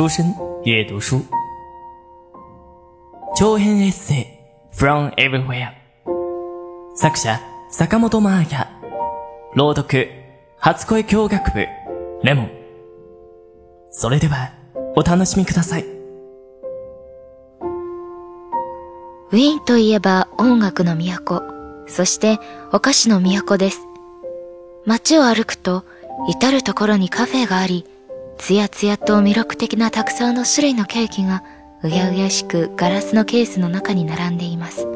书生阅读书，長編エッセイ。From Everywhere 作者坂本真綾朗読初恋教学部。レモン。それではお楽しみください。ウィーンといえば音楽の都、そしてお菓子の都です。街を歩くと至るところにカフェがあり、つやつやと魅力的なたくさんの種類のケーキがうやうやしくガラスのケースの中に並んでいます。ウ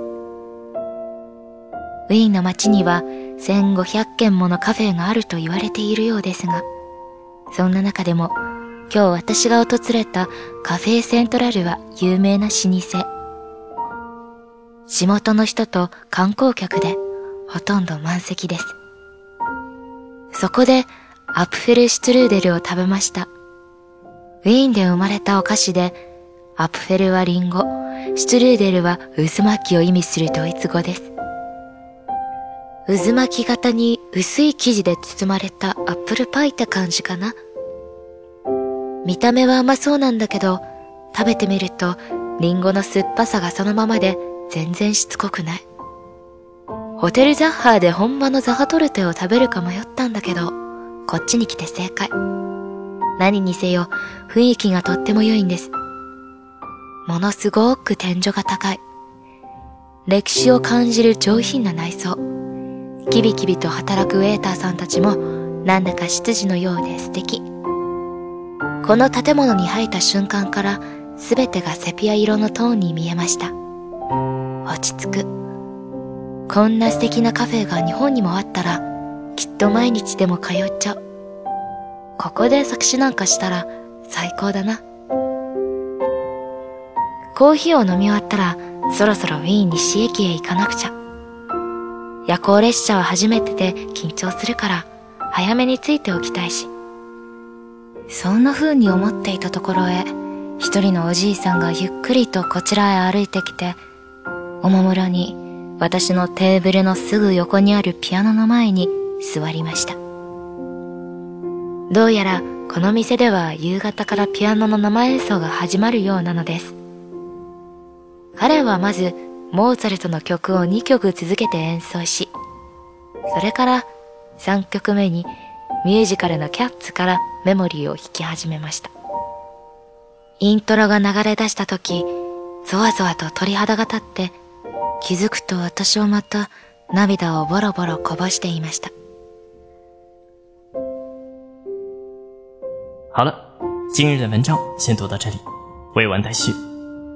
ィーンの街には1500軒ものカフェがあると言われているようですが、そんな中でも今日私が訪れたカフェセントラルは有名な老舗。地元の人と観光客でほとんど満席です。そこで Apfelstrudel を食べました。ウィーンで生まれたお菓子で、 Apfel はリンゴ、 Strudel は渦巻きを意味するドイツ語です。渦巻き型に薄い生地で包まれたアップルパイって感じかな。見た目は甘そうなんだけど、食べてみるとリンゴの酸っぱさがそのままで全然しつこくない。ホテルザッハーで本場のザハトルテを食べるか迷ったんだけど、こっちに来て正解。何にせよ雰囲気がとっても良いんです。ものすごく天井が高い。歴史を感じる上品な内装。キビキビと働くウェーターさんたちもなんだか執事のようで素敵。この建物に入った瞬間から全てがセピア色のトーンに見えました。落ち着く。こんな素敵なカフェが日本にもあったらきっと毎日でも通っちゃう。ここで作詞なんかしたら最高だな。コーヒーを飲み終わったらそろそろウィーン西駅へ行かなくちゃ。夜行列車は初めてで緊張するから早めについておきたいし。そんな風に思っていたところへ一人のおじいさんがゆっくりとこちらへ歩いてきておもむろに私のテーブルのすぐ横にあるピアノの前に座りました。どうやらこの店では夕方からピアノの生演奏が始まるようなのです。彼はまずモーツァルトの曲を2曲続けて演奏し、それから3曲目にミュージカルのキャッツからメモリーを弾き始めました。イントロが流れ出した時、ゾワゾワと鳥肌が立って気づくと私はまた涙をボロボロこぼしていました。好了，今日的文章先读到这里，未完待续，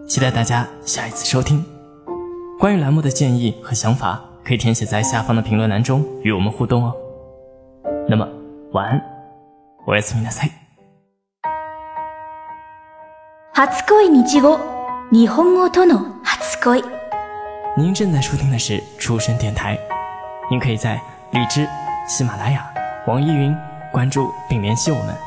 期待大家下一次收听。关于栏目的建议和想法，可以填写在下方的评论栏中与我们互动哦。那么晚安，おやすみなさい。初恋日語日本語との初恋。您正在收听的是出生电台，您可以在荔枝、喜马拉雅、网易云关注并联系我们。